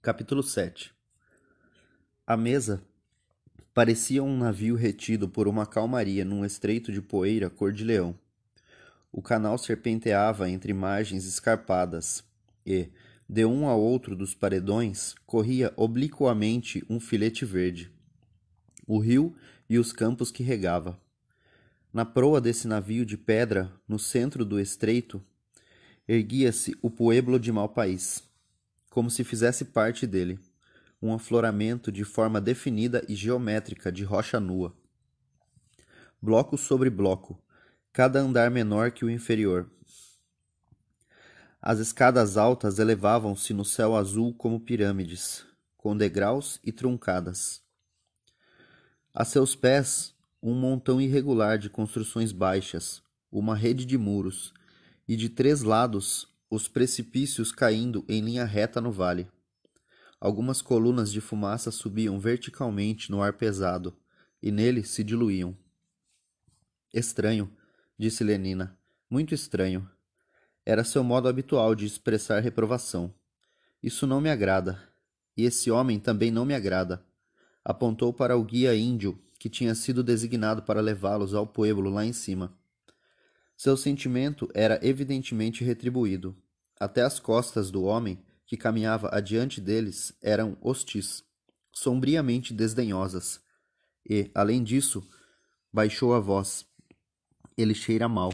Capítulo 7 A mesa parecia um navio retido por uma calmaria num estreito de poeira cor de leão. O canal serpenteava entre margens escarpadas e, de um ao outro dos paredões, corria obliquamente um filete verde. O rio e os campos que regava. Na proa desse navio de pedra, no centro do estreito, erguia-se o pueblo de Malpaís como se fizesse parte dele, um afloramento de forma definida e geométrica de rocha nua. Bloco sobre bloco, cada andar menor que o inferior. As escadas altas elevavam-se no céu azul como pirâmides, com degraus e truncadas. A seus pés, um montão irregular de construções baixas, uma rede de muros, e de três lados os precipícios caindo em linha reta no vale. Algumas colunas de fumaça subiam verticalmente no ar pesado e nele se diluíam. Estranho, disse Lenina. Muito estranho. Era seu modo habitual de expressar reprovação. Isso não me agrada. E esse homem também não me agrada. Apontou para o guia índio que tinha sido designado para levá-los ao pueblo lá em cima. Seu sentimento era evidentemente retribuído. Até as costas do homem que caminhava adiante deles eram hostis, sombriamente desdenhosas. E, além disso, baixou a voz. Ele cheira mal.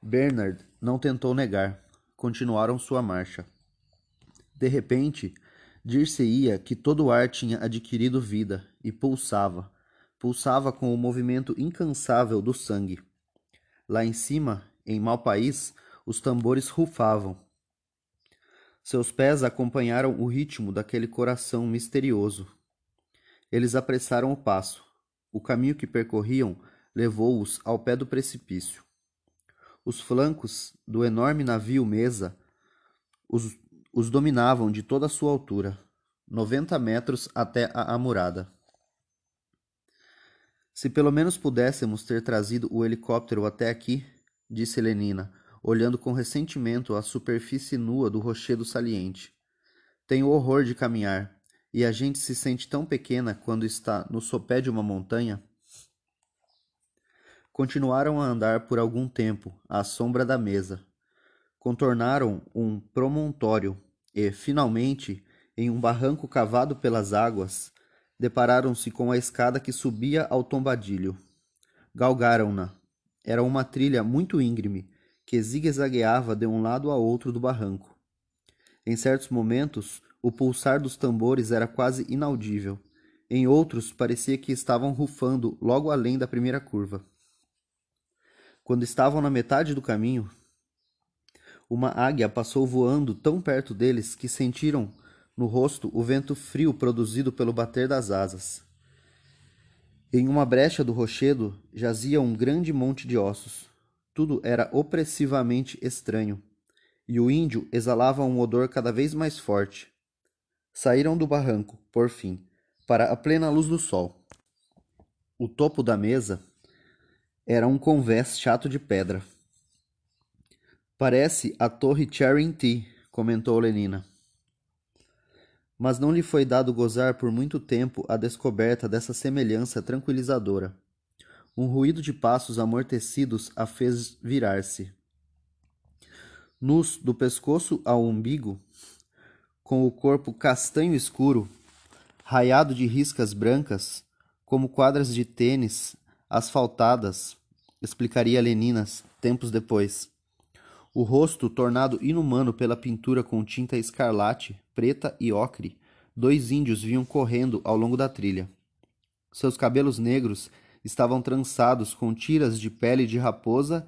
Bernard não tentou negar. Continuaram sua marcha. De repente, dir-se-ia que todo o ar tinha adquirido vida e pulsava, pulsava com o movimento incansável do sangue. Lá em cima, em mau país, os tambores rufavam. Seus pés acompanharam o ritmo daquele coração misterioso. Eles apressaram o passo. O caminho que percorriam levou-os ao pé do precipício. Os flancos do enorme navio mesa os, os dominavam de toda a sua altura, noventa metros até a amurada. Se pelo menos pudéssemos ter trazido o helicóptero até aqui, disse Lenina, olhando com ressentimento a superfície nua do rochedo saliente. Tenho horror de caminhar, e a gente se sente tão pequena quando está no sopé de uma montanha. Continuaram a andar por algum tempo, à sombra da mesa. Contornaram um promontório e, finalmente, em um barranco cavado pelas águas, depararam-se com a escada que subia ao tombadilho. Galgaram-na. Era uma trilha muito íngreme, que zigue-zagueava de um lado a outro do barranco. Em certos momentos, o pulsar dos tambores era quase inaudível. Em outros, parecia que estavam rufando logo além da primeira curva. Quando estavam na metade do caminho, uma águia passou voando tão perto deles que sentiram no rosto o vento frio produzido pelo bater das asas. Em uma brecha do rochedo jazia um grande monte de ossos. Tudo era opressivamente estranho, e o índio exalava um odor cada vez mais forte. Saíram do barranco, por fim, para a plena luz do sol. O topo da mesa era um convés chato de pedra. Parece a torre Charing T, comentou Lenina mas não lhe foi dado gozar por muito tempo a descoberta dessa semelhança tranquilizadora. Um ruído de passos amortecidos a fez virar-se. Nus do pescoço ao umbigo, com o corpo castanho escuro, raiado de riscas brancas, como quadras de tênis asfaltadas, explicaria Leninas tempos depois. O rosto tornado inumano pela pintura com tinta escarlate, preta e ocre, dois índios vinham correndo ao longo da trilha. Seus cabelos negros estavam trançados com tiras de pele de raposa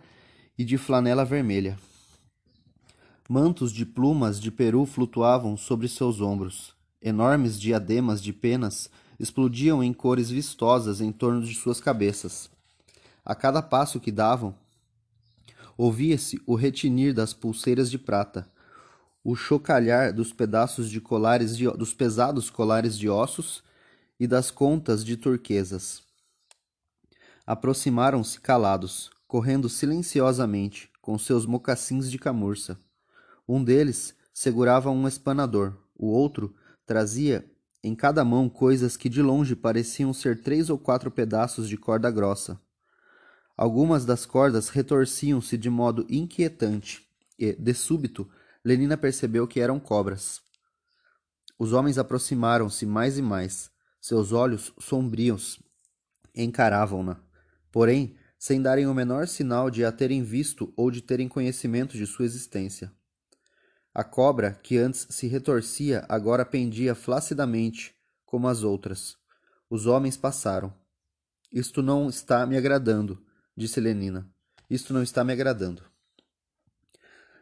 e de flanela vermelha. Mantos de plumas de peru flutuavam sobre seus ombros. Enormes diademas de penas explodiam em cores vistosas em torno de suas cabeças. A cada passo que davam, Ouvia-se o retinir das pulseiras de prata, o chocalhar dos pedaços de colares de, dos pesados colares de ossos e das contas de turquesas. Aproximaram-se calados, correndo silenciosamente, com seus mocassins de camurça. Um deles segurava um espanador, O outro trazia em cada mão coisas que de longe pareciam ser três ou quatro pedaços de corda grossa. Algumas das cordas retorciam-se de modo inquietante e, de súbito, Lenina percebeu que eram cobras. Os homens aproximaram-se mais e mais. Seus olhos sombrios encaravam-na, porém, sem darem o menor sinal de a terem visto ou de terem conhecimento de sua existência. A cobra, que antes se retorcia, agora pendia flaccidamente, como as outras. Os homens passaram. Isto não está me agradando, disse Lenina. Isto não está me agradando.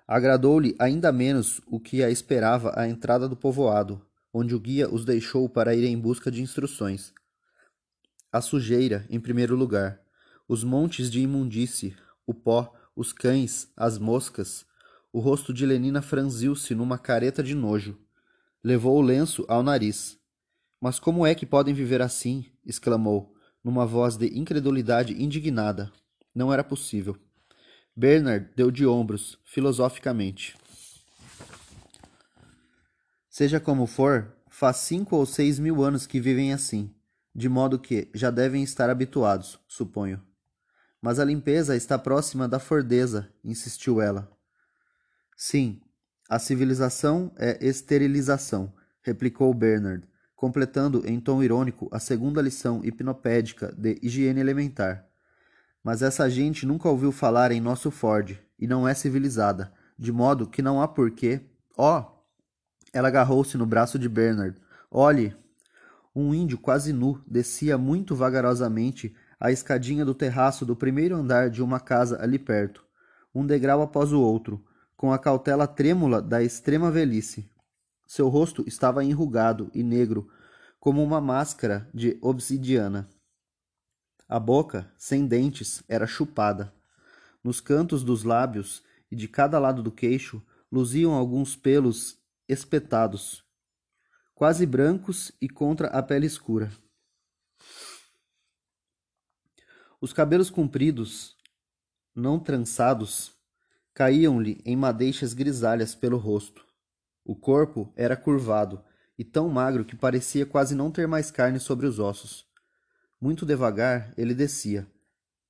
Agradou-lhe ainda menos o que a esperava à entrada do povoado, onde o guia os deixou para ir em busca de instruções. A sujeira, em primeiro lugar, os montes de imundície, o pó, os cães, as moscas. O rosto de Lenina franziu-se numa careta de nojo. Levou o lenço ao nariz. Mas como é que podem viver assim? exclamou, numa voz de incredulidade indignada. Não era possível. Bernard deu de ombros, filosoficamente. Seja como for, faz cinco ou seis mil anos que vivem assim, de modo que já devem estar habituados, suponho. Mas a limpeza está próxima da fordeza, insistiu ela. Sim, a civilização é esterilização, replicou Bernard, completando em tom irônico a segunda lição hipnopédica de higiene elementar. Mas essa gente nunca ouviu falar em nosso Ford e não é civilizada, de modo que não há porquê. Ó! Oh! Ela agarrou-se no braço de Bernard. Olhe! Um índio quase nu descia muito vagarosamente a escadinha do terraço do primeiro andar de uma casa ali perto, um degrau após o outro, com a cautela trêmula da extrema velhice. Seu rosto estava enrugado e negro, como uma máscara de obsidiana. A boca, sem dentes, era chupada. Nos cantos dos lábios e de cada lado do queixo luziam alguns pelos espetados, quase brancos e contra a pele escura. Os cabelos compridos, não trançados, caíam-lhe em madeixas grisalhas pelo rosto. O corpo era curvado e tão magro que parecia quase não ter mais carne sobre os ossos. Muito devagar ele descia,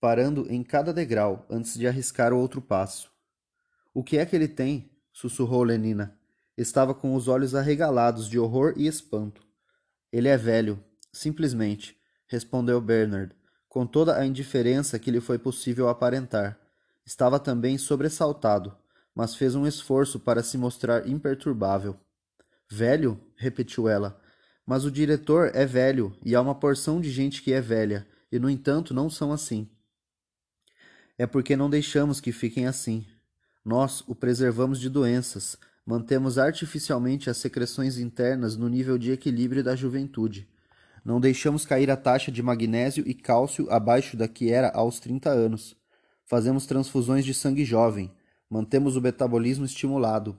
parando em cada degrau antes de arriscar o outro passo. O que é que ele tem? sussurrou Lenina. Estava com os olhos arregalados de horror e espanto. Ele é velho, simplesmente, respondeu Bernard, com toda a indiferença que lhe foi possível aparentar. Estava também sobressaltado, mas fez um esforço para se mostrar imperturbável. Velho? repetiu ela. Mas o diretor é velho e há uma porção de gente que é velha, e no entanto não são assim. É porque não deixamos que fiquem assim. Nós o preservamos de doenças, mantemos artificialmente as secreções internas no nível de equilíbrio da juventude. Não deixamos cair a taxa de magnésio e cálcio abaixo da que era aos 30 anos. Fazemos transfusões de sangue jovem, mantemos o metabolismo estimulado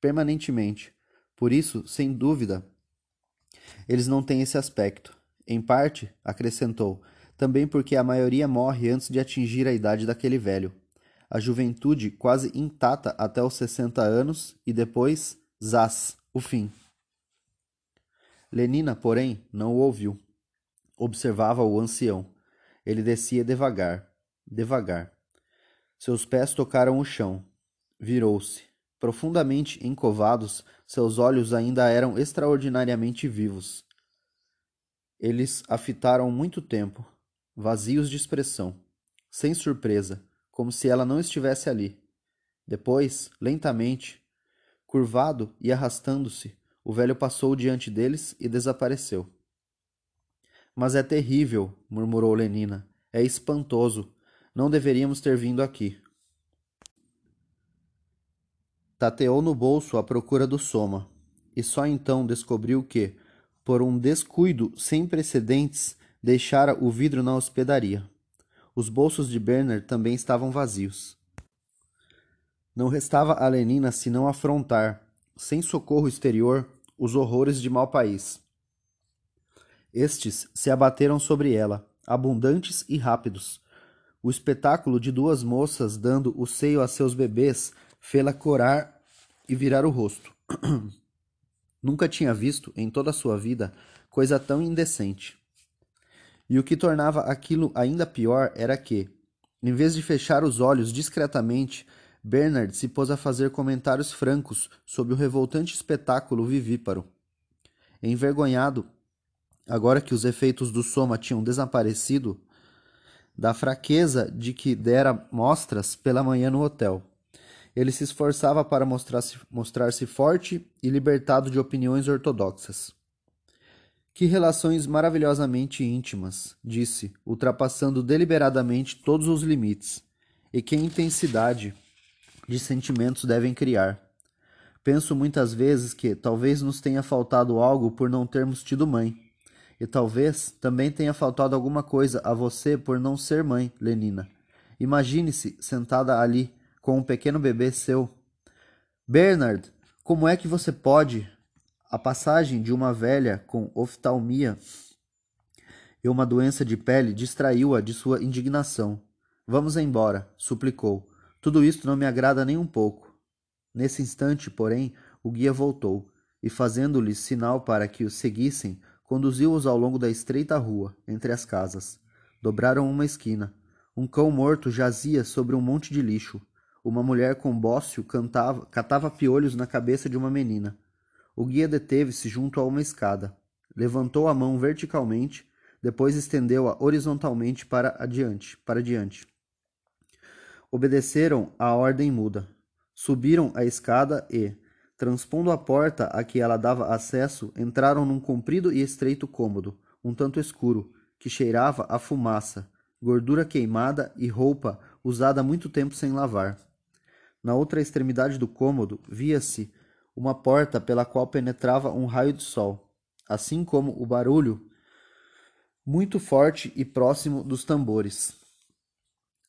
permanentemente. Por isso, sem dúvida, eles não têm esse aspecto. Em parte, acrescentou, também porque a maioria morre antes de atingir a idade daquele velho. A juventude quase intacta até os 60 anos e depois, zás, o fim. Lenina, porém, não o ouviu. Observava o ancião. Ele descia devagar, devagar. Seus pés tocaram o chão. Virou-se. Profundamente encovados, seus olhos ainda eram extraordinariamente vivos. Eles a fitaram muito tempo, vazios de expressão, sem surpresa, como se ela não estivesse ali. Depois, lentamente, curvado e arrastando-se, o velho passou diante deles e desapareceu. Mas é terrível, murmurou Lenina. É espantoso. Não deveríamos ter vindo aqui. Tateou no bolso à procura do soma, e só então descobriu que, por um descuido sem precedentes, deixara o vidro na hospedaria. Os bolsos de Bernard também estavam vazios. Não restava a Lenina senão afrontar, sem socorro exterior, os horrores de mau país. Estes se abateram sobre ela, abundantes e rápidos. O espetáculo de duas moças dando o seio a seus bebês fê-la corar e virar o rosto. Nunca tinha visto, em toda a sua vida, coisa tão indecente. E o que tornava aquilo ainda pior era que, em vez de fechar os olhos discretamente, Bernard se pôs a fazer comentários francos sobre o revoltante espetáculo vivíparo. Envergonhado, agora que os efeitos do soma tinham desaparecido, da fraqueza de que dera mostras pela manhã no hotel. Ele se esforçava para mostrar-se mostrar forte e libertado de opiniões ortodoxas. Que relações maravilhosamente íntimas, disse, ultrapassando deliberadamente todos os limites. E que intensidade de sentimentos devem criar. Penso muitas vezes que talvez nos tenha faltado algo por não termos tido mãe. E talvez também tenha faltado alguma coisa a você por não ser mãe, Lenina. Imagine-se sentada ali com um pequeno bebê seu. Bernard, como é que você pode? A passagem de uma velha com oftalmia e uma doença de pele distraiu-a de sua indignação. Vamos embora, suplicou. Tudo isto não me agrada nem um pouco. Nesse instante, porém, o guia voltou e, fazendo-lhes sinal para que o seguissem, conduziu-os ao longo da estreita rua, entre as casas. Dobraram uma esquina. Um cão morto jazia sobre um monte de lixo. Uma mulher com bócio cantava, catava piolhos na cabeça de uma menina. O guia deteve-se junto a uma escada. Levantou a mão verticalmente, depois estendeu-a horizontalmente para adiante, para diante. Obedeceram à ordem muda. Subiram a escada e, Transpondo a porta a que ela dava acesso, entraram num comprido e estreito cômodo, um tanto escuro, que cheirava a fumaça, gordura queimada e roupa usada há muito tempo sem lavar. Na outra extremidade do cômodo via-se uma porta pela qual penetrava um raio de sol, assim como o barulho muito forte e próximo dos tambores.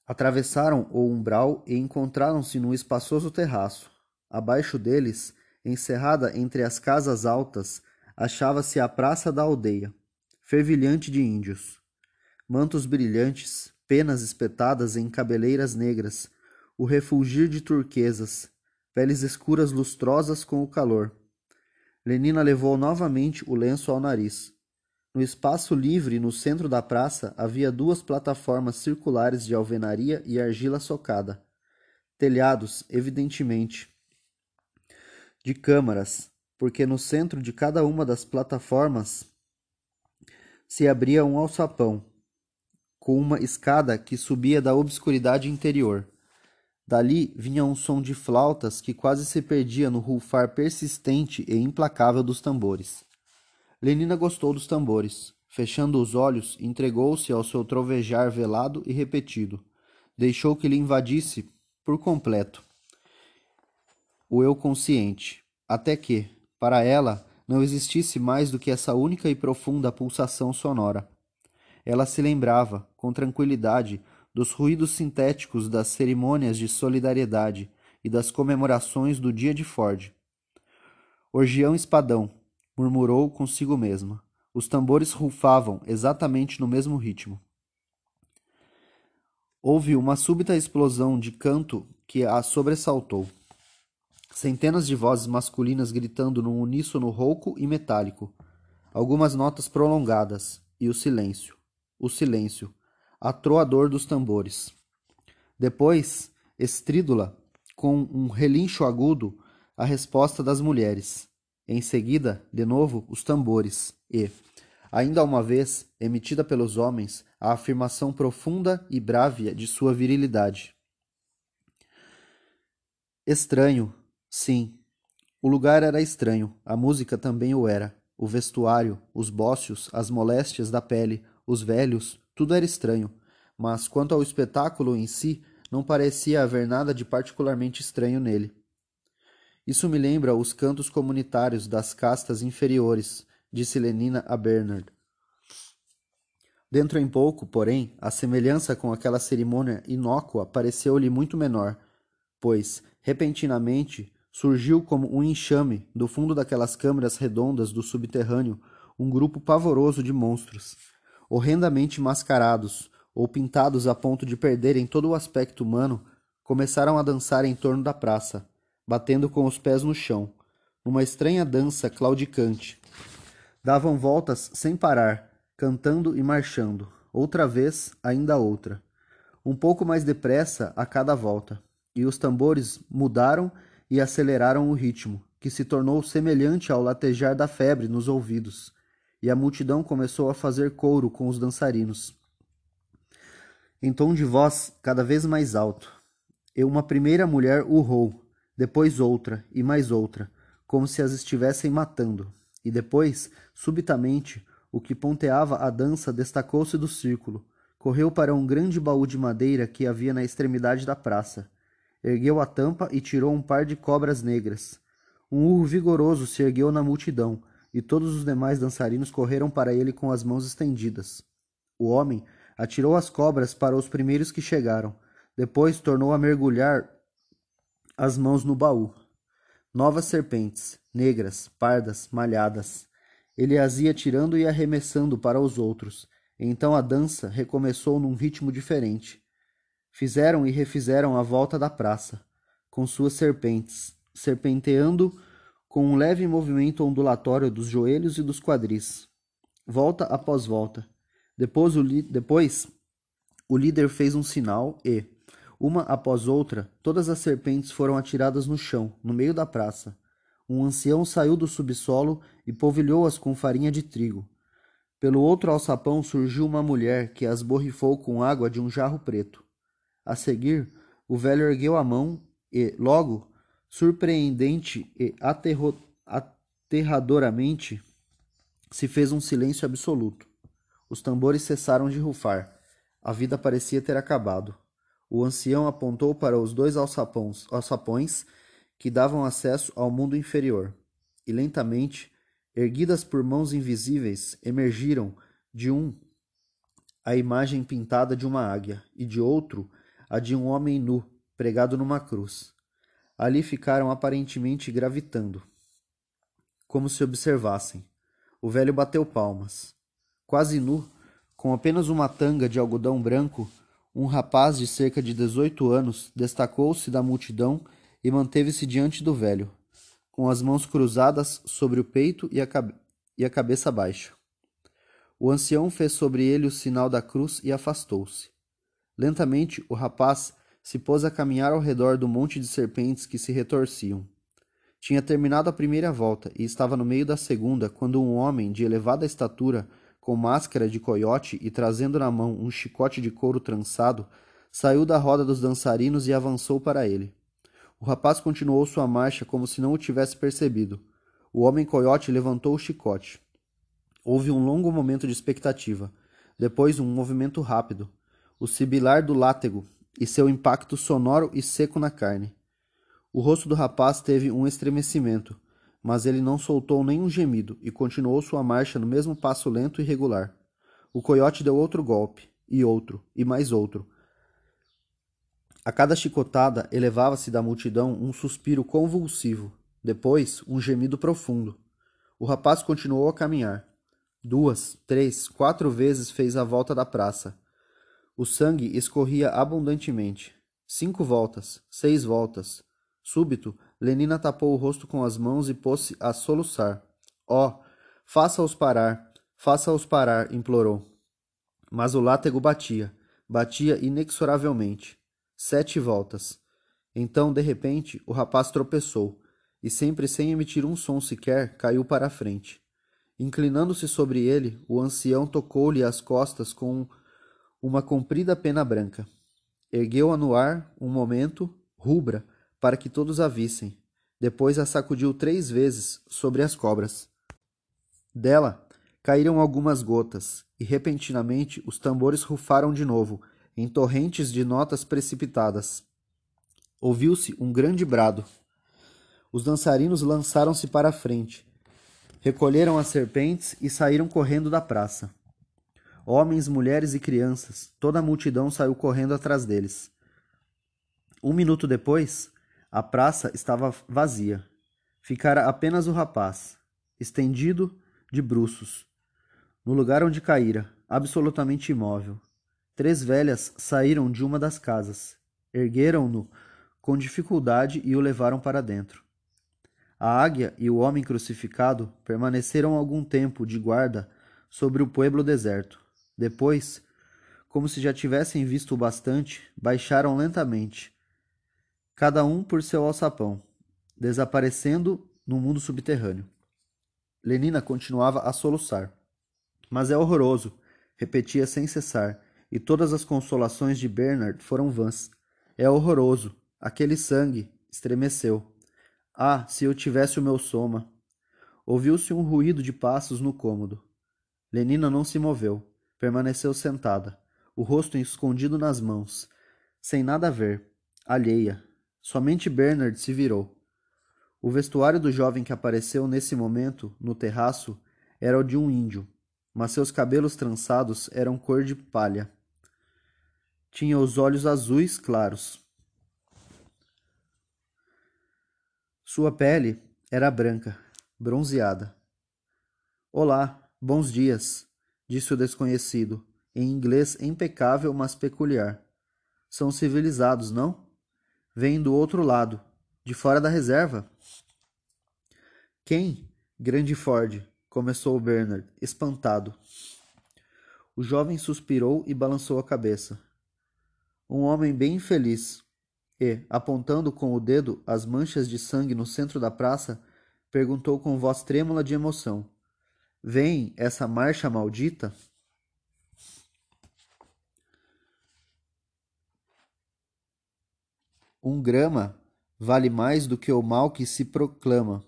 Atravessaram o umbral e encontraram-se num espaçoso terraço. Abaixo deles Encerrada entre as casas altas, achava-se a praça da aldeia, fervilhante de índios. Mantos brilhantes, penas espetadas em cabeleiras negras, o refulgir de turquesas, peles escuras lustrosas com o calor. Lenina levou novamente o lenço ao nariz. No espaço livre no centro da praça havia duas plataformas circulares de alvenaria e argila socada. Telhados, evidentemente, de câmaras, porque no centro de cada uma das plataformas se abria um alçapão, com uma escada que subia da obscuridade interior. Dali vinha um som de flautas que quase se perdia no rufar persistente e implacável dos tambores. Lenina gostou dos tambores. Fechando os olhos, entregou-se ao seu trovejar velado e repetido. Deixou que lhe invadisse por completo o eu consciente, até que, para ela, não existisse mais do que essa única e profunda pulsação sonora. Ela se lembrava, com tranquilidade, dos ruídos sintéticos das cerimônias de solidariedade e das comemorações do dia de Ford. Orgião espadão, murmurou consigo mesma. Os tambores rufavam exatamente no mesmo ritmo. Houve uma súbita explosão de canto que a sobressaltou. Centenas de vozes masculinas gritando num uníssono rouco e metálico. Algumas notas prolongadas. E o silêncio. O silêncio. Atroador dos tambores. Depois, estrídula, com um relincho agudo, a resposta das mulheres. Em seguida, de novo, os tambores. E, ainda uma vez, emitida pelos homens, a afirmação profunda e brávia de sua virilidade. Estranho, Sim, o lugar era estranho, a música também o era. O vestuário, os bócios, as moléstias da pele, os velhos, tudo era estranho. Mas quanto ao espetáculo em si, não parecia haver nada de particularmente estranho nele. Isso me lembra os cantos comunitários das castas inferiores, disse Lenina a Bernard. Dentro em pouco, porém, a semelhança com aquela cerimônia inócua pareceu-lhe muito menor, pois, repentinamente, surgiu como um enxame do fundo daquelas câmaras redondas do subterrâneo um grupo pavoroso de monstros, horrendamente mascarados ou pintados a ponto de perderem todo o aspecto humano, começaram a dançar em torno da praça, batendo com os pés no chão, numa estranha dança claudicante. Davam voltas sem parar, cantando e marchando, outra vez, ainda outra. Um pouco mais depressa a cada volta, e os tambores mudaram e aceleraram o ritmo, que se tornou semelhante ao latejar da febre nos ouvidos, e a multidão começou a fazer couro com os dançarinos. Em tom de voz cada vez mais alto, e uma primeira mulher urrou, depois outra e mais outra, como se as estivessem matando, e depois, subitamente, o que ponteava a dança destacou-se do círculo, correu para um grande baú de madeira que havia na extremidade da praça, ergueu a tampa e tirou um par de cobras negras. Um urro vigoroso se ergueu na multidão, e todos os demais dançarinos correram para ele com as mãos estendidas. O homem atirou as cobras para os primeiros que chegaram, depois tornou a mergulhar as mãos no baú. Novas serpentes, negras, pardas, malhadas. Ele as ia tirando e arremessando para os outros. Então a dança recomeçou num ritmo diferente. Fizeram e refizeram a volta da praça, com suas serpentes, serpenteando com um leve movimento ondulatório dos joelhos e dos quadris. Volta após volta. Depois o, depois, o líder fez um sinal e, uma após outra, todas as serpentes foram atiradas no chão, no meio da praça. Um ancião saiu do subsolo e polvilhou-as com farinha de trigo. Pelo outro alçapão surgiu uma mulher que as borrifou com água de um jarro preto. A seguir, o velho ergueu a mão e, logo, surpreendente e aterradoramente, se fez um silêncio absoluto. Os tambores cessaram de rufar. A vida parecia ter acabado. O ancião apontou para os dois alçapões, alçapões que davam acesso ao mundo inferior, e lentamente, erguidas por mãos invisíveis, emergiram de um a imagem pintada de uma águia e de outro a de um homem nu, pregado numa cruz. Ali ficaram aparentemente gravitando, como se observassem. O velho bateu palmas. Quase nu, com apenas uma tanga de algodão branco, um rapaz de cerca de dezoito anos destacou-se da multidão e manteve-se diante do velho, com as mãos cruzadas sobre o peito e a, cabe e a cabeça baixa. O ancião fez sobre ele o sinal da cruz e afastou-se. Lentamente, o rapaz se pôs a caminhar ao redor do monte de serpentes que se retorciam. Tinha terminado a primeira volta e estava no meio da segunda quando um homem de elevada estatura, com máscara de coiote e trazendo na mão um chicote de couro trançado, saiu da roda dos dançarinos e avançou para ele. O rapaz continuou sua marcha como se não o tivesse percebido. O homem coiote levantou o chicote. Houve um longo momento de expectativa. Depois, um movimento rápido o sibilar do látego e seu impacto sonoro e seco na carne. O rosto do rapaz teve um estremecimento, mas ele não soltou nenhum gemido e continuou sua marcha no mesmo passo lento e regular. O coiote deu outro golpe, e outro, e mais outro. A cada chicotada elevava-se da multidão um suspiro convulsivo, depois um gemido profundo. O rapaz continuou a caminhar. Duas, três, quatro vezes fez a volta da praça o sangue escorria abundantemente. Cinco voltas, seis voltas. Súbito, Lenina tapou o rosto com as mãos e pôs-se a soluçar. Oh, faça-os parar, faça-os parar, implorou. Mas o látego batia, batia inexoravelmente. Sete voltas. Então, de repente, o rapaz tropeçou, e sempre sem emitir um som sequer, caiu para a frente. Inclinando-se sobre ele, o ancião tocou-lhe as costas com uma comprida pena branca. Ergueu-a no ar um momento, rubra, para que todos a vissem. Depois a sacudiu três vezes sobre as cobras. Dela caíram algumas gotas, e repentinamente os tambores rufaram de novo, em torrentes de notas precipitadas. Ouviu-se um grande brado. Os dançarinos lançaram-se para a frente, recolheram as serpentes e saíram correndo da praça. Homens, mulheres e crianças, toda a multidão saiu correndo atrás deles. Um minuto depois, a praça estava vazia. Ficara apenas o rapaz, estendido de bruços, no lugar onde caíra, absolutamente imóvel. Três velhas saíram de uma das casas, ergueram-no com dificuldade e o levaram para dentro. A águia e o homem crucificado permaneceram algum tempo de guarda sobre o pueblo deserto. Depois, como se já tivessem visto o bastante, baixaram lentamente, cada um por seu alçapão, desaparecendo no mundo subterrâneo. Lenina continuava a soluçar. Mas é horroroso, repetia sem cessar, e todas as consolações de Bernard foram vãs. É horroroso. Aquele sangue estremeceu. Ah, se eu tivesse o meu soma. Ouviu-se um ruído de passos no cômodo. Lenina não se moveu. Permaneceu sentada, o rosto escondido nas mãos, sem nada ver, alheia. Somente Bernard se virou. O vestuário do jovem que apareceu nesse momento, no terraço, era o de um índio, mas seus cabelos trançados eram cor de palha. Tinha os olhos azuis claros. Sua pele era branca, bronzeada. Olá, bons dias, disse o desconhecido, em inglês impecável, mas peculiar. São civilizados, não? Vêm do outro lado, de fora da reserva. Quem? Grande Ford, começou Bernard, espantado. O jovem suspirou e balançou a cabeça. Um homem bem infeliz. E, apontando com o dedo as manchas de sangue no centro da praça, perguntou com voz trêmula de emoção: Vem essa marcha maldita? Um grama vale mais do que o mal que se proclama,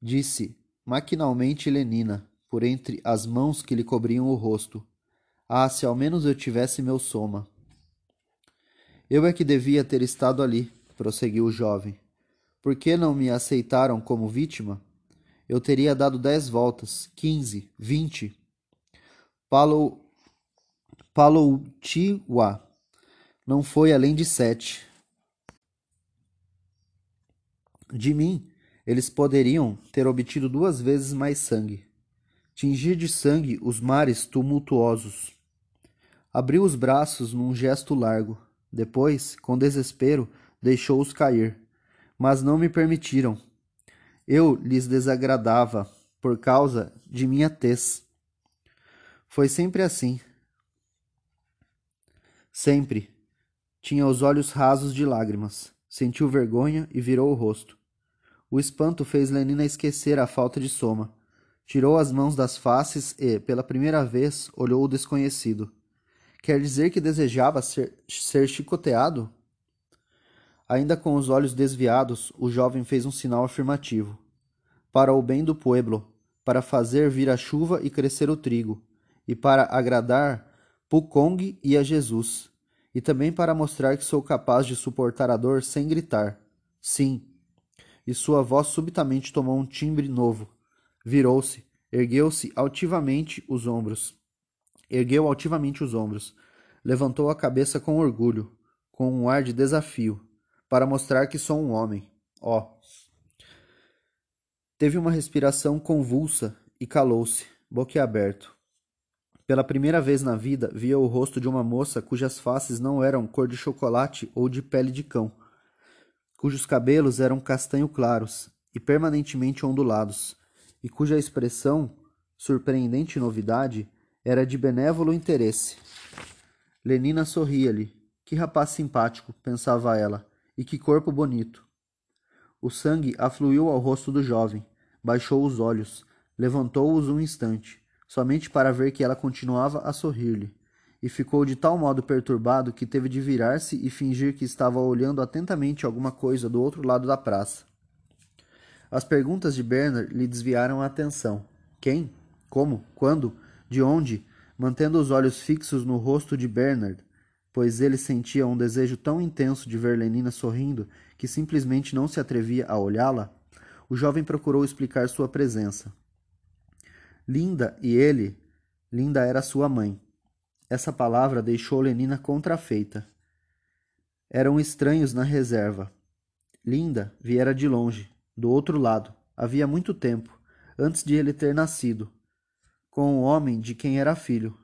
disse maquinalmente Lenina, por entre as mãos que lhe cobriam o rosto. Ah, se ao menos eu tivesse meu soma. Eu é que devia ter estado ali, prosseguiu o jovem. Por que não me aceitaram como vítima? Eu teria dado dez voltas, quinze, vinte. Palo... Paloutiwa não foi além de sete. De mim, eles poderiam ter obtido duas vezes mais sangue. Tingir de sangue os mares tumultuosos. Abriu os braços num gesto largo. Depois, com desespero, deixou-os cair. Mas não me permitiram. Eu lhes desagradava por causa de minha tez. Foi sempre assim. Sempre. Tinha os olhos rasos de lágrimas. Sentiu vergonha e virou o rosto. O espanto fez Lenina esquecer a falta de soma. Tirou as mãos das faces e, pela primeira vez, olhou o desconhecido. Quer dizer que desejava ser, ser chicoteado? Ainda com os olhos desviados, o jovem fez um sinal afirmativo. Para o bem do pueblo, para fazer vir a chuva e crescer o trigo, e para agradar Pukong e a Jesus, e também para mostrar que sou capaz de suportar a dor sem gritar. Sim, e sua voz subitamente tomou um timbre novo. Virou-se, ergueu-se altivamente os ombros. Ergueu altivamente os ombros. Levantou a cabeça com orgulho, com um ar de desafio, para mostrar que sou um homem. Ó. Oh. Teve uma respiração convulsa e calou-se, boquiaberto. Pela primeira vez na vida, via o rosto de uma moça cujas faces não eram cor de chocolate ou de pele de cão cujos cabelos eram castanho claros e permanentemente ondulados, e cuja expressão, surpreendente novidade, era de benévolo interesse. Lenina sorria-lhe. Que rapaz simpático, pensava ela, e que corpo bonito. O sangue afluiu ao rosto do jovem, baixou os olhos, levantou-os um instante, somente para ver que ela continuava a sorrir-lhe e ficou de tal modo perturbado que teve de virar-se e fingir que estava olhando atentamente alguma coisa do outro lado da praça. As perguntas de Bernard lhe desviaram a atenção. Quem? Como? Quando? De onde? Mantendo os olhos fixos no rosto de Bernard, pois ele sentia um desejo tão intenso de ver Lenina sorrindo que simplesmente não se atrevia a olhá-la, o jovem procurou explicar sua presença. Linda e ele, Linda era sua mãe, essa palavra deixou Lenina contrafeita. Eram estranhos na reserva. Linda viera de longe, do outro lado, havia muito tempo, antes de ele ter nascido, com o homem de quem era filho.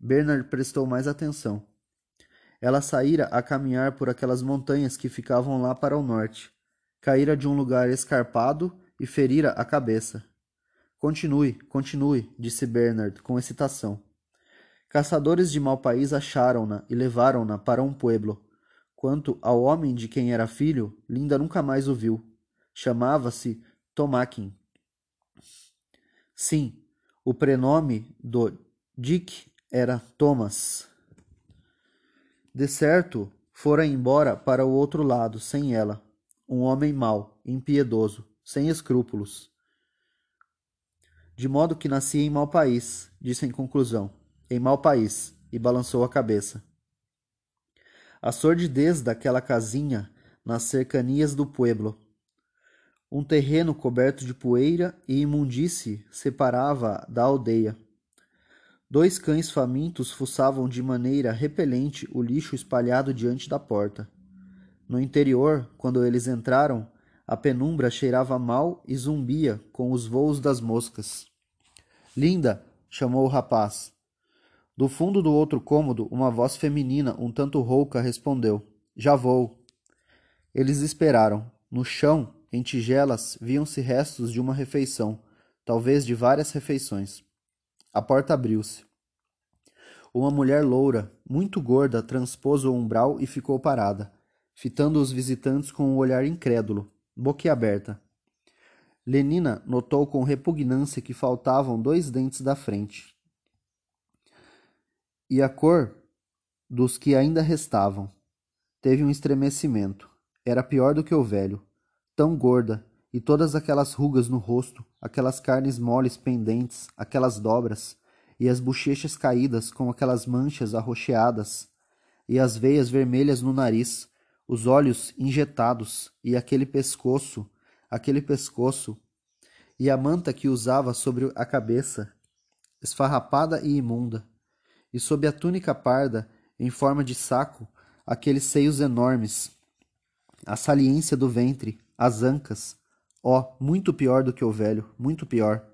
Bernard prestou mais atenção. Ela saíra a caminhar por aquelas montanhas que ficavam lá para o norte. caíra de um lugar escarpado e ferira a cabeça. Continue, continue, disse Bernard com excitação. Caçadores de mau país acharam-na e levaram-na para um pueblo. Quanto ao homem de quem era filho, Linda nunca mais o viu. Chamava-se Tomaquin. Sim, o prenome do Dick era Thomas. De certo, fora embora para o outro lado, sem ela. Um homem mau, impiedoso, sem escrúpulos. De modo que nasci em mau país, disse em conclusão. Em mau país, e balançou a cabeça. A sordidez daquela casinha nas cercanias do pueblo um terreno coberto de poeira e imundície separava da aldeia. Dois cães famintos fuçavam de maneira repelente o lixo espalhado diante da porta. No interior, quando eles entraram, a penumbra cheirava mal e zumbia com os voos das moscas. Linda! chamou o rapaz. Do fundo do outro cômodo, uma voz feminina, um tanto rouca, respondeu: Já vou. Eles esperaram. No chão, em tigelas viam-se restos de uma refeição, talvez de várias refeições. A porta abriu-se. Uma mulher loura, muito gorda, transpôs o umbral e ficou parada, fitando os visitantes com um olhar incrédulo, boquiaberta. Lenina notou com repugnância que faltavam dois dentes da frente. E a cor dos que ainda restavam. Teve um estremecimento. Era pior do que o velho tão gorda, e todas aquelas rugas no rosto, aquelas carnes moles pendentes, aquelas dobras, e as bochechas caídas com aquelas manchas arroxeadas, e as veias vermelhas no nariz, os olhos injetados, e aquele pescoço, aquele pescoço, e a manta que usava sobre a cabeça, esfarrapada e imunda, e sob a túnica parda, em forma de saco, aqueles seios enormes, a saliência do ventre, as ancas. Ó, oh, muito pior do que o velho, muito pior.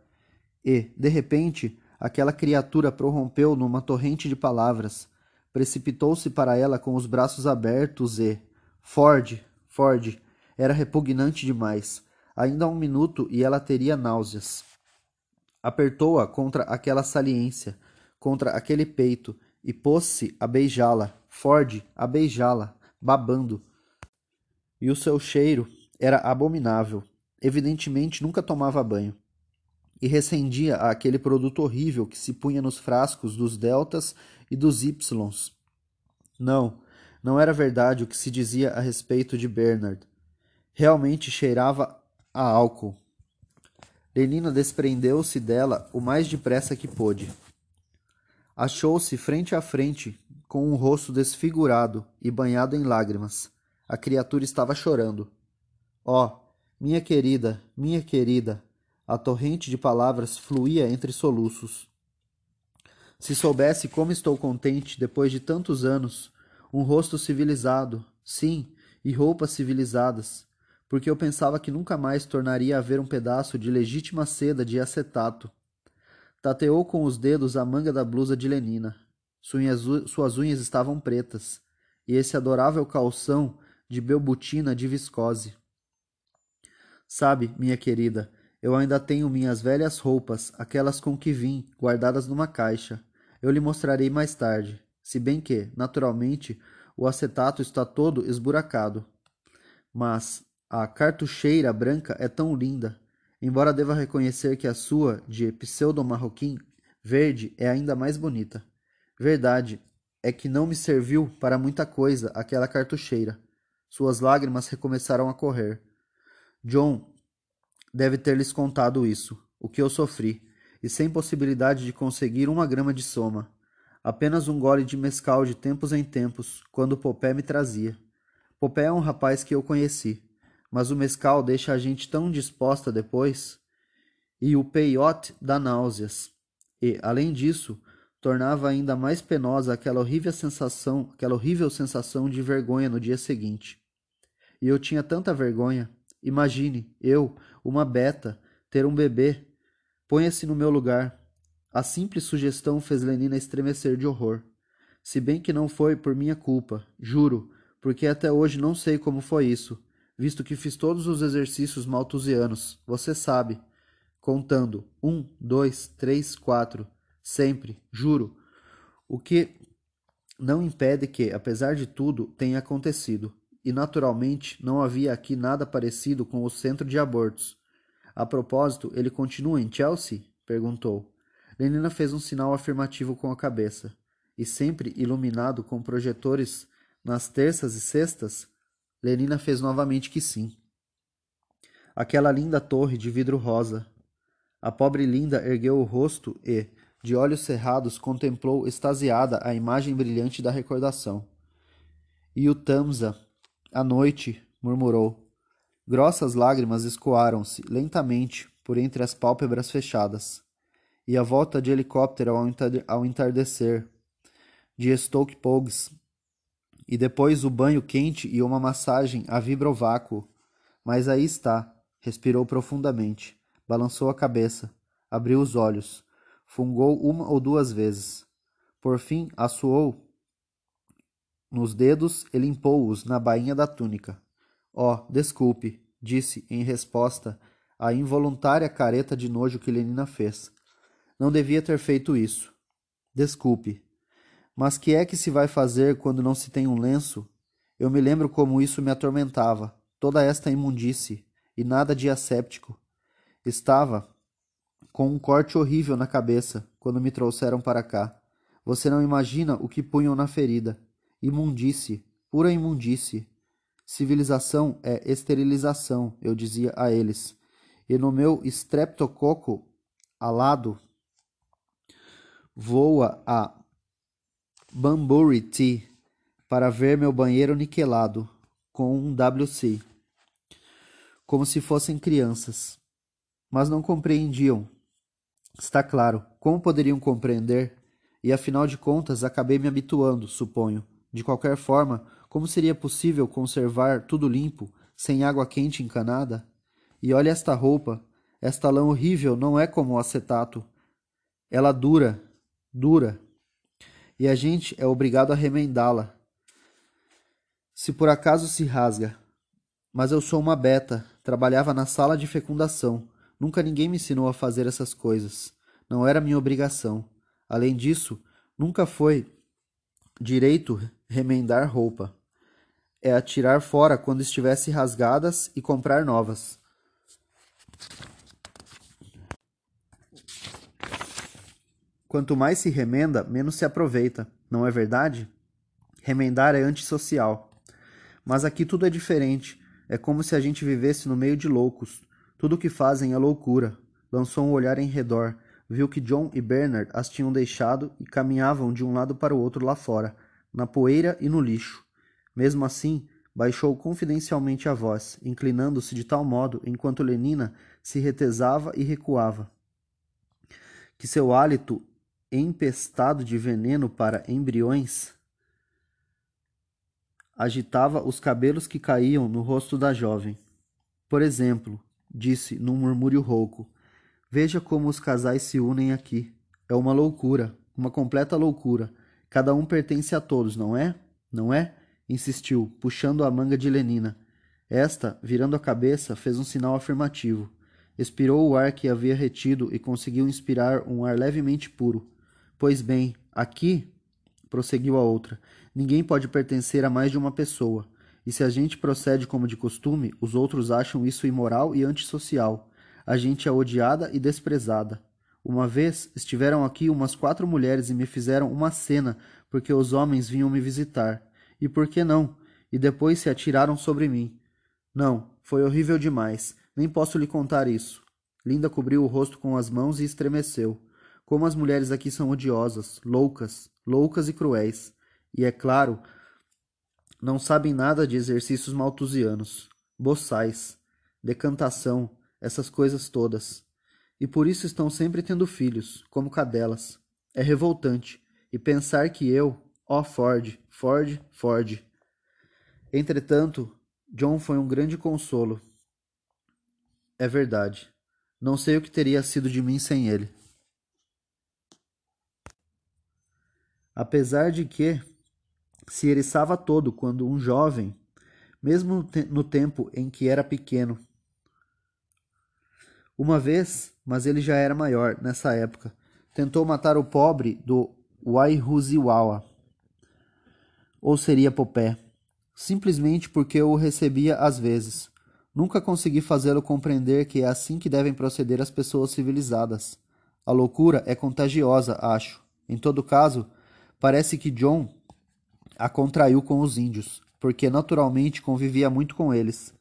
E, de repente, aquela criatura prorrompeu numa torrente de palavras, precipitou-se para ela com os braços abertos e. Ford, Ford, era repugnante demais. Ainda um minuto e ela teria náuseas. Apertou-a contra aquela saliência, contra aquele peito, e pôs-se a beijá-la, Ford, a beijá-la, babando. E o seu cheiro, era abominável. Evidentemente nunca tomava banho. E recendia aquele produto horrível que se punha nos frascos dos deltas e dos ys. Não, não era verdade o que se dizia a respeito de Bernard. Realmente cheirava a álcool. Lenina desprendeu-se dela o mais depressa que pôde. Achou-se frente a frente, com um rosto desfigurado e banhado em lágrimas. A criatura estava chorando. Oh, minha querida, minha querida, a torrente de palavras fluía entre soluços. Se soubesse como estou contente depois de tantos anos, um rosto civilizado, sim, e roupas civilizadas, porque eu pensava que nunca mais tornaria a ver um pedaço de legítima seda de acetato. Tateou com os dedos a manga da blusa de Lenina. Suas unhas estavam pretas, e esse adorável calção de belbutina de viscose. Sabe, minha querida, eu ainda tenho minhas velhas roupas, aquelas com que vim, guardadas numa caixa. Eu lhe mostrarei mais tarde, se bem que, naturalmente, o acetato está todo esburacado. Mas a cartucheira branca é tão linda, embora deva reconhecer que a sua, de pseudo-marroquim verde, é ainda mais bonita. Verdade é que não me serviu para muita coisa aquela cartucheira. Suas lágrimas recomeçaram a correr. John deve ter lhes contado isso, o que eu sofri, e sem possibilidade de conseguir uma grama de soma. Apenas um gole de mescal de tempos em tempos, quando Popé me trazia. Popé é um rapaz que eu conheci, mas o mescal deixa a gente tão disposta depois. E o peiote dá náuseas. E, além disso, tornava ainda mais penosa aquela horrível sensação, aquela horrível sensação de vergonha no dia seguinte. E eu tinha tanta vergonha. Imagine, eu, uma beta, ter um bebê. Ponha-se no meu lugar. A simples sugestão fez Lenina estremecer de horror. Se bem que não foi por minha culpa, juro, porque até hoje não sei como foi isso. visto que fiz todos os exercícios malthusianos. Você sabe. Contando. Um, dois, três, quatro. Sempre. Juro. O que não impede que, apesar de tudo, tenha acontecido. E, naturalmente, não havia aqui nada parecido com o centro de abortos. A propósito, ele continua em Chelsea? perguntou. Lenina fez um sinal afirmativo com a cabeça. E sempre iluminado com projetores nas terças e sextas? Lenina fez novamente que sim. Aquela linda torre de vidro rosa. A pobre Linda ergueu o rosto e, de olhos cerrados, contemplou extasiada a imagem brilhante da recordação. E o Tamsa, a noite, murmurou. Grossas lágrimas escoaram-se, lentamente, por entre as pálpebras fechadas. E a volta de helicóptero ao entardecer, de Stoke Pogues, e depois o banho quente e uma massagem a vibrovácuo. Mas aí está, respirou profundamente, balançou a cabeça, abriu os olhos, fungou uma ou duas vezes. Por fim, assoou nos dedos e limpou-os na bainha da túnica. Oh, desculpe, disse em resposta à involuntária careta de nojo que Lenina fez. Não devia ter feito isso. Desculpe. Mas que é que se vai fazer quando não se tem um lenço? Eu me lembro como isso me atormentava, toda esta imundície, e nada de asséptico. Estava com um corte horrível na cabeça quando me trouxeram para cá. Você não imagina o que punham na ferida. Imundície, pura imundície. Civilização é esterilização, eu dizia a eles. E no meu streptococo alado voa a Bamburi Tea para ver meu banheiro niquelado com um WC, como se fossem crianças. Mas não compreendiam. Está claro, como poderiam compreender? E afinal de contas, acabei me habituando, suponho. De qualquer forma, como seria possível conservar tudo limpo, sem água quente encanada? E olha esta roupa, esta lã horrível não é como o acetato. Ela dura, dura, e a gente é obrigado a remendá-la. Se por acaso se rasga. Mas eu sou uma beta, trabalhava na sala de fecundação. Nunca ninguém me ensinou a fazer essas coisas. Não era minha obrigação. Além disso, nunca foi direito remendar roupa. É atirar fora quando estivesse rasgadas e comprar novas. Quanto mais se remenda, menos se aproveita, não é verdade? Remendar é antissocial. Mas aqui tudo é diferente. É como se a gente vivesse no meio de loucos. Tudo o que fazem é loucura. Lançou um olhar em redor, viu que John e Bernard as tinham deixado e caminhavam de um lado para o outro lá fora, na poeira e no lixo. Mesmo assim, baixou confidencialmente a voz, inclinando-se de tal modo enquanto Lenina se retesava e recuava, que seu hálito empestado de veneno para embriões, agitava os cabelos que caíam no rosto da jovem. Por exemplo, disse num murmúrio rouco, veja como os casais se unem aqui. É uma loucura, uma completa loucura. Cada um pertence a todos, não é? Não é? insistiu, puxando a manga de Lenina. Esta, virando a cabeça, fez um sinal afirmativo. Expirou o ar que havia retido e conseguiu inspirar um ar levemente puro. Pois bem, aqui, prosseguiu a outra, ninguém pode pertencer a mais de uma pessoa. E se a gente procede como de costume, os outros acham isso imoral e antissocial. A gente é odiada e desprezada. Uma vez estiveram aqui umas quatro mulheres e me fizeram uma cena porque os homens vinham me visitar. E por que não? E depois se atiraram sobre mim. Não, foi horrível demais. Nem posso lhe contar isso. Linda cobriu o rosto com as mãos e estremeceu. Como as mulheres aqui são odiosas, loucas, loucas e cruéis. E é claro, não sabem nada de exercícios maltusianos, boçais, decantação, essas coisas todas. E por isso estão sempre tendo filhos, como cadelas. É revoltante. E pensar que eu, ó oh Ford, Ford, Ford. Entretanto, John foi um grande consolo. É verdade. Não sei o que teria sido de mim sem ele. apesar de que se eriçava todo quando um jovem mesmo no tempo em que era pequeno. Uma vez, mas ele já era maior nessa época, tentou matar o pobre do Wairuziwawa, ou seria Popé, simplesmente porque eu o recebia às vezes. Nunca consegui fazê-lo compreender que é assim que devem proceder as pessoas civilizadas. A loucura é contagiosa, acho. Em todo caso, parece que John a contraiu com os índios, porque naturalmente convivia muito com eles,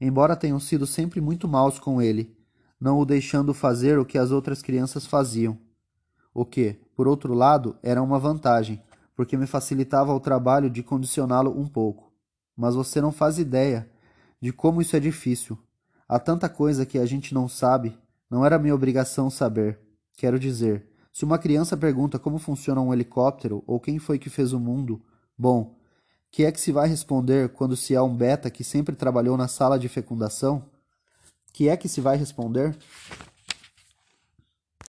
embora tenham sido sempre muito maus com ele, não o deixando fazer o que as outras crianças faziam. O que, por outro lado, era uma vantagem, porque me facilitava o trabalho de condicioná-lo um pouco. Mas você não faz ideia de como isso é difícil. Há tanta coisa que a gente não sabe, não era minha obrigação saber. Quero dizer, se uma criança pergunta como funciona um helicóptero ou quem foi que fez o mundo, bom, que é que se vai responder quando se há um beta que sempre trabalhou na sala de fecundação? Que é que se vai responder?